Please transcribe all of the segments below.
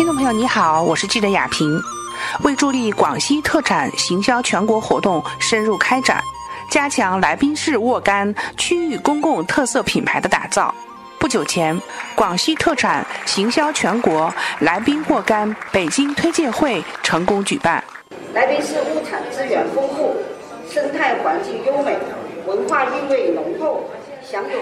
听众朋友，你好，我是记者雅萍。为助力广西特产行销全国活动深入开展，加强来宾市沃柑区域公共特色品牌的打造，不久前，广西特产行销全国来宾沃柑北京推介会成功举办。来宾市物产资源丰富，生态环境优美，文化韵味浓厚。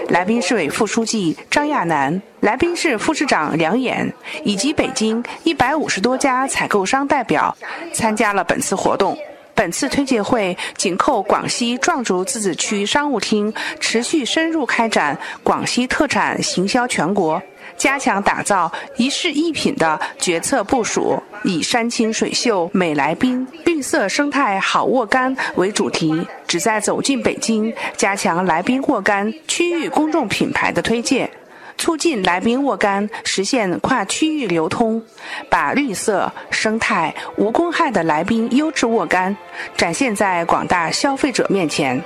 来宾市委副书记张亚楠、来宾市副市长梁衍以及北京一百五十多家采购商代表参加了本次活动。本次推介会紧扣广西壮族自治区商务厅持续深入开展广西特产行销全国。加强打造一市一品的决策部署，以山清水秀美来宾、绿色生态好沃柑为主题，旨在走进北京，加强来宾沃柑区域公众品牌的推介，促进来宾沃柑实现跨区域流通，把绿色生态无公害的来宾优质沃柑展现在广大消费者面前。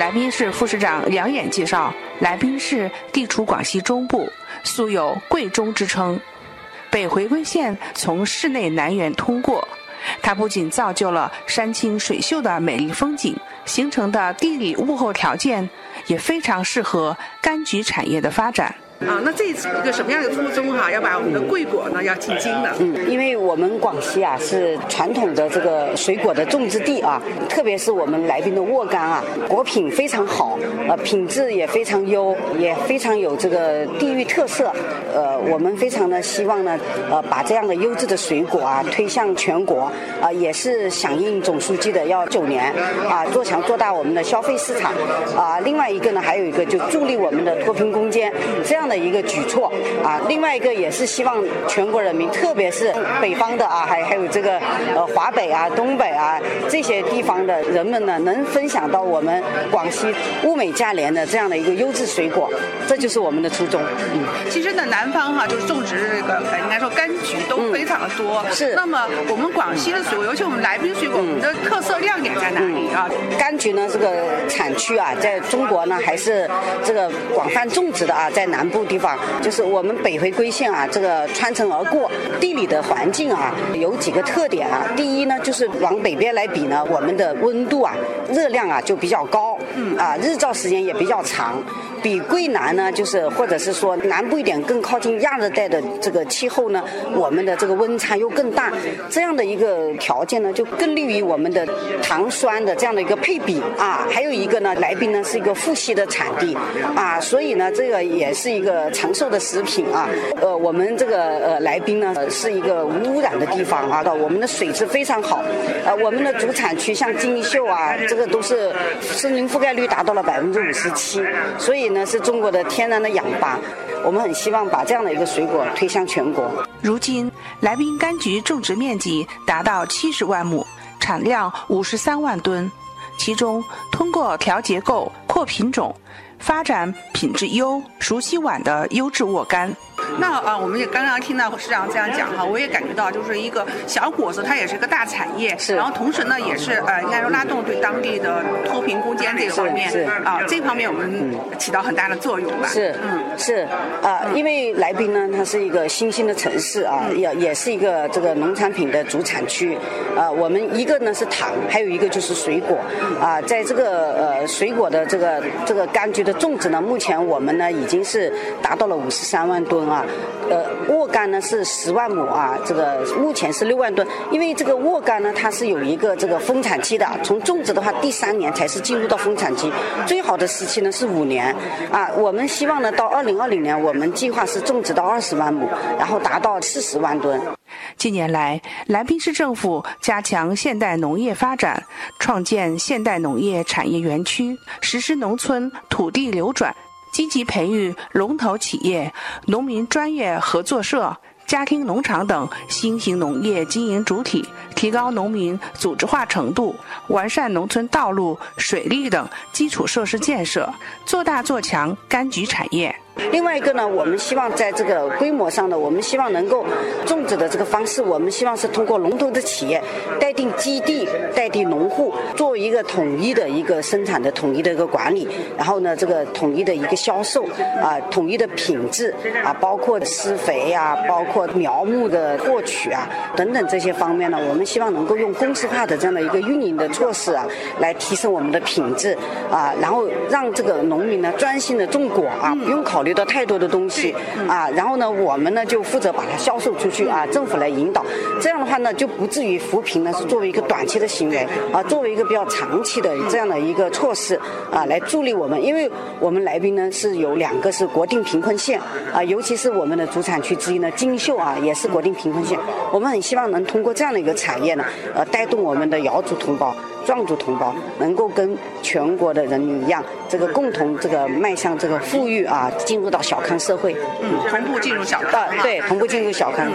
来宾市副市长梁衍介绍，来宾市地处广西中部，素有“桂中”之称。北回归线从市内南缘通过，它不仅造就了山清水秀的美丽风景，形成的地理物候条件也非常适合柑橘产业的发展。啊，那这次一个什么样的初衷哈？要把我们的桂果呢要进京的。嗯，因为我们广西啊是传统的这个水果的种植地啊，特别是我们来宾的沃柑啊，果品非常好，呃，品质也非常优，也非常有这个地域特色。呃，我们非常的希望呢，呃，把这样的优质的水果啊推向全国啊，也是响应总书记的要九年啊，做强做大我们的消费市场啊。另外一个呢，还有一个就助力我们的脱贫攻坚这样。的一个举措啊，另外一个也是希望全国人民，特别是北方的啊，还还有这个呃华北啊、东北啊这些地方的人们呢，能分享到我们广西物美价廉的这样的一个优质水果，这就是我们的初衷。嗯，其实呢，南方哈就是种植这个应该说柑橘都非常的多。是。那么我们广西的水果，尤其我们来宾水果，我们的特色亮点在哪里啊？柑橘呢，这个产区啊，在中国呢还是这个广泛种植的啊，在南部。地方就是我们北回归线啊，这个穿城而过，地理的环境啊，有几个特点啊。第一呢，就是往北边来比呢，我们的温度啊、热量啊就比较高，啊，日照时间也比较长。比桂南呢，就是或者是说南部一点更靠近亚热带的这个气候呢，我们的这个温差又更大，这样的一个条件呢，就更利于我们的糖酸的这样的一个配比啊。还有一个呢，来宾呢是一个富硒的产地啊，所以呢，这个也是一个长寿的食品啊。呃，我们这个呃来宾呢是一个无污染的地方啊，到我们的水质非常好，呃，我们的主产区像金秀啊，这个都是森林覆盖率达到了百分之五十七，所以。呢是中国的天然的氧吧，我们很希望把这样的一个水果推向全国。如今，来宾柑橘种植面积达到七十万亩，产量五十三万吨，其中通过调结构、扩品种，发展品质优、熟悉晚的优质沃柑。那啊，我们也刚刚听到市长这样讲哈，我也感觉到就是一个小果子，它也是一个大产业，是。然后同时呢，也是呃，应该说拉动对当地的脱贫攻坚这方面，是啊，这方面我们起到很大的作用吧。是，嗯，是啊，因为来宾呢，它是一个新兴的城市啊，也也是一个这个农产品的主产区，啊，我们一个呢是糖，还有一个就是水果，啊，在这个呃水果的这个这个柑橘的种植呢，目前我们呢已经是达到了五十三万吨啊。呃，沃柑呢是十万亩啊，这个目前是六万吨。因为这个沃柑呢，它是有一个这个丰产期的，从种植的话，第三年才是进入到丰产期，最好的时期呢是五年啊。我们希望呢，到二零二零年，我们计划是种植到二十万亩，然后达到四十万吨。近年来，来宾市政府加强现代农业发展，创建现代农业产业园区，实施农村土地流转。积极培育龙头企业、农民专业合作社、家庭农场等新型农业经营主体，提高农民组织化程度，完善农村道路、水利等基础设施建设，做大做强柑橘产业。另外一个呢，我们希望在这个规模上呢，我们希望能够种植的这个方式，我们希望是通过龙头的企业代替基地、代替农户，作为一个统一的一个生产的统一的一个管理，然后呢，这个统一的一个销售啊，统一的品质啊，包括施肥啊，包括苗木的获取啊等等这些方面呢，我们希望能够用公司化的这样的一个运营的措施啊，来提升我们的品质啊，然后让这个农民呢专心的种果啊，不用考虑到太多的东西啊，然后呢，我们呢就负责把它销售出去啊，政府来引导，这样的话呢就不至于扶贫呢是作为一个短期的行为啊，作为一个比较长期的这样的一个措施啊，来助力我们，因为我们来宾呢是有两个是国定贫困县啊，尤其是我们的主产区之一呢，金秀啊也是国定贫困县，我们很希望能通过这样的一个产业呢，呃，带动我们的瑶族同胞。壮族同胞能够跟全国的人民一样，这个共同这个迈向这个富裕啊，进入到小康社会。嗯，同步进入小康。对，同步进入小康。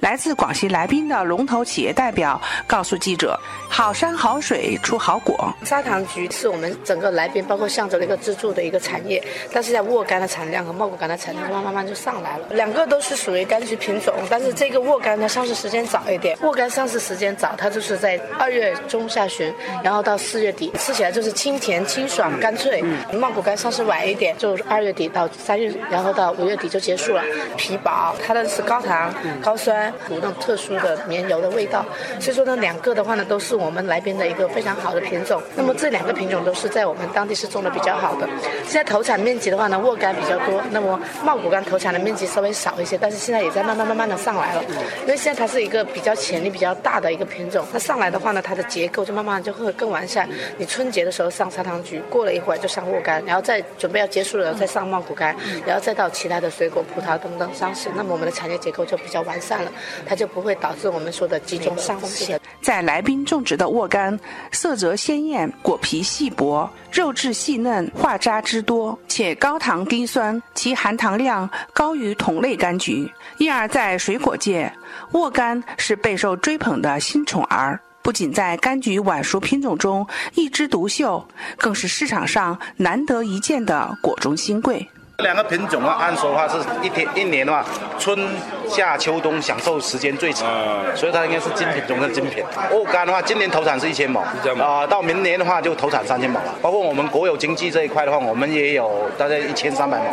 来自广西来宾的龙头企业代表告诉记者：“好山好水出好果。砂糖橘是我们整个来宾包括象州的一个支柱的一个产业，但是在沃柑的产量和茂谷柑的产量慢慢慢慢就上来了。两个都是属于柑橘品种，但是这个沃柑它上市时间早一点。沃柑上市时间早，它就是在二月中下旬，然后到四月底，吃起来就是清甜清爽干脆。茂谷柑上市晚一点，就二月底到三月，然后到五月底就结束了。皮薄，它的是高糖高酸。有那种特殊的绵柔的味道，所以说呢，两个的话呢，都是我们来宾的一个非常好的品种。那么这两个品种都是在我们当地是种的比较好的。现在投产面积的话呢，沃柑比较多，那么茂谷柑投产的面积稍微少一些，但是现在也在慢慢慢慢的上来了。因为现在它是一个比较潜力比较大的一个品种，它上来的话呢，它的结构就慢慢就会更完善。你春节的时候上砂糖橘，过了一会儿就上沃柑，然后再准备要结束了再上茂谷柑，然后再到其他的水果、葡萄等等上市，那么我们的产业结构就比较完善了。它就不会导致我们说的集中上市。在来宾种植的沃柑，色泽鲜艳，果皮细薄，肉质细嫩，化渣汁多，且高糖低酸，其含糖量高于同类柑橘，因而，在水果界，沃柑是备受追捧的新宠儿。不仅在柑橘晚熟品种中一枝独秀，更是市场上难得一见的果中新贵。这两个品种啊，按说的话是一天一年的话，春夏秋冬享受时间最长，所以它应该是精品中的精品。沃柑的话，今年投产是一千亩，啊，到明年的话就投产三千亩了。包括我们国有经济这一块的话，我们也有大概一千三百亩。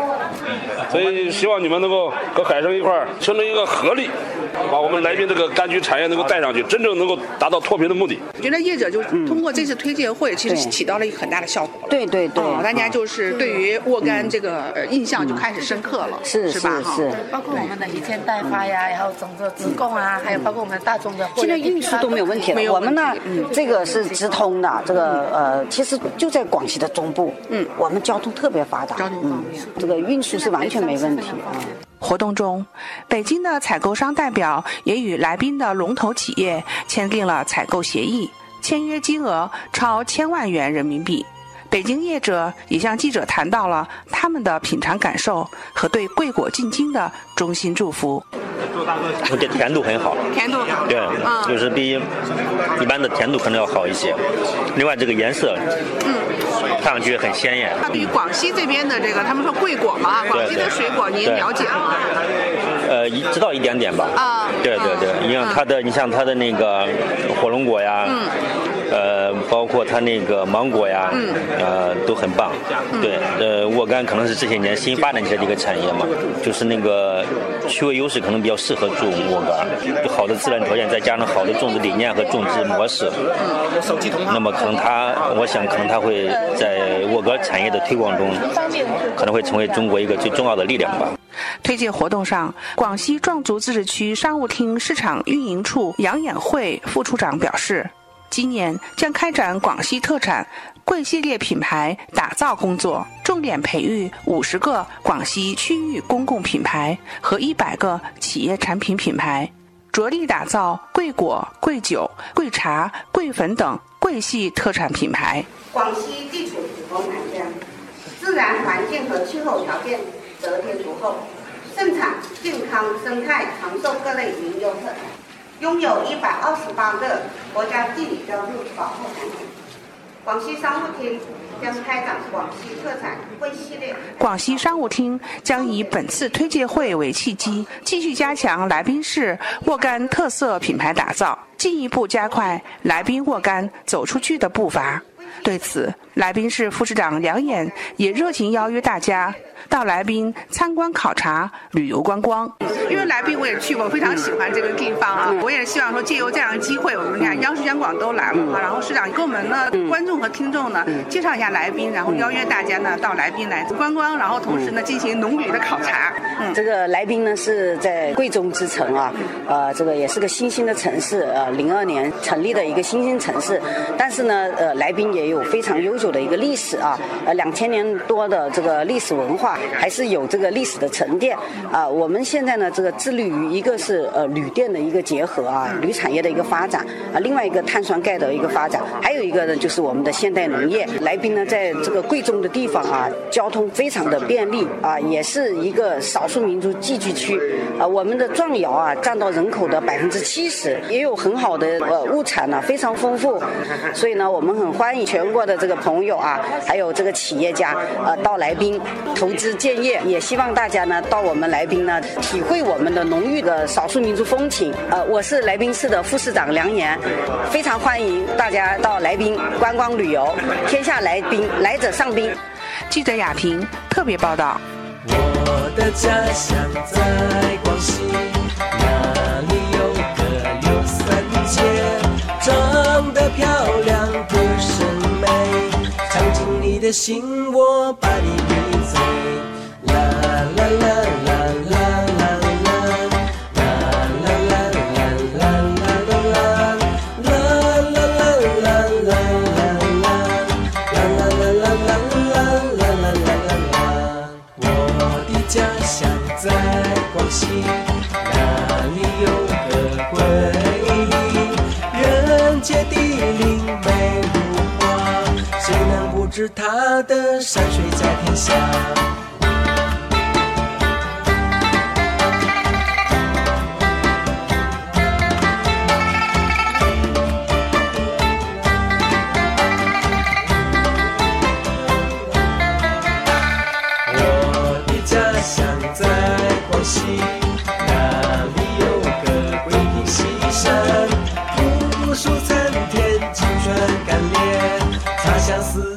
所以希望你们能够和海生一块儿形成一个合力，把我们来宾这个柑橘产业能够带上去，真正能够达到脱贫的目的。我觉得业者就通过这次推介会，其实起到了一个很大的效果。对对对，大家就是对于沃柑这个印象就开始深刻了，是是吧？是，包括我们的一件代发呀，然后整个直供啊，还有包括我们大众的，现在运输都没有问题了。我们呢，这个是直通的，这个呃，其实就在广西的中部，嗯，我们交通特别发达，交通方便，这个运输是完全没问题啊。活动中，北京的采购商代表也与来宾的龙头企业签订了采购协议，签约金额超千万元人民币。北京业者也向记者谈到了他们的品尝感受和对贵果进京的衷心祝福。这甜度很好，甜度好，对，就是比一般的甜度可能要好一些。另外，这个颜色，嗯，看上去很鲜艳。它比广西这边的这个，他们说桂果嘛，广西的水果您了解吗？呃，一知道一点点吧。啊，对对对，你像它的，你像它的那个火龙果呀。嗯。呃，包括它那个芒果呀，呃，都很棒。对，呃，沃柑可能是这些年新发展起来的一个产业嘛，就是那个区位优势可能比较适合种沃柑，好的自然条件再加上好的种植理念和种植模式，那么可能它，我想可能它会在沃柑产业的推广中，可能会成为中国一个最重要的力量吧。推介活动上，广西壮族自治区商务厅市场运营处杨衍慧副处长表示。今年将开展广西特产桂系列品牌打造工作，重点培育五十个广西区域公共品牌和一百个企业产品品牌，着力打造桂果、桂酒、桂茶、桂粉等桂系特产品牌。广西地处普丰南疆，自然环境和气候条件得天独厚，盛产健康、生态、长寿各类名优特产。拥有一百二十八个国家地理标志保护产品，广西商务厅将开展广西特产会系列。广西商务厅将以本次推介会为契机，继续加强来宾市沃柑特色品牌打造，进一步加快来宾沃柑走出去的步伐。对此，来宾市副市长梁衍也热情邀约大家。到来宾参观考察、旅游观光，因为来宾我也去过，非常喜欢这个地方啊。我也希望说借由这样的机会，我们看央视、央广都来了啊。然后市长给我们呢，观众和听众呢，介绍一下来宾，然后邀约大家呢到来宾来观光，然后同时呢进行农旅的考察。嗯，这个来宾呢是在贵州之城啊，呃，这个也是个新兴的城市，呃，零二年成立的一个新兴城市，但是呢，呃，来宾也有非常悠久的一个历史啊，呃，两千年多的这个历史文化。还是有这个历史的沉淀啊！我们现在呢，这个致力于一个是呃旅店的一个结合啊，铝产业的一个发展啊，另外一个碳酸钙的一个发展，还有一个呢就是我们的现代农业。来宾呢，在这个贵州的地方啊，交通非常的便利啊，也是一个少数民族聚居区啊。我们的壮窑啊，占到人口的百分之七十，也有很好的呃物产呢，非常丰富。所以呢，我们很欢迎全国的这个朋友啊，还有这个企业家呃到来宾投资。建业，也希望大家呢到我们来宾呢体会我们的浓郁的少数民族风情。呃，我是来宾市的副市长梁岩，非常欢迎大家到来宾观光旅游，天下来宾来者上宾。记者亚平特别报道。我的家乡在广西，的心，我把你给醉。啦啦啦啦啦啦啦，啦啦啦啦啦啦啦，啦啦啦啦啦啦啦，啦啦啦啦啦啦啦啦啦啦啦。我的家乡在广西。是他的山水在天下。我的家乡在广西，那里有个桂林西山，古树参天，清泉甘冽，茶香四。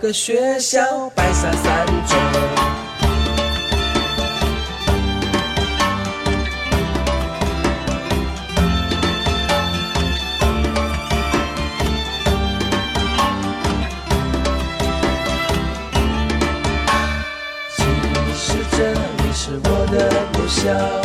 个学校白沙三中，其实这里是我的故乡。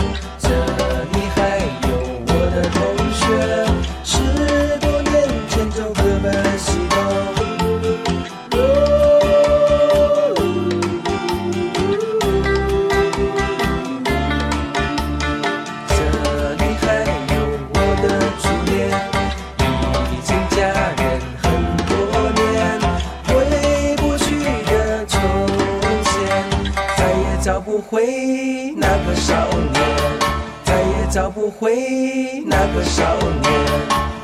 少年，再也找不回那个少年。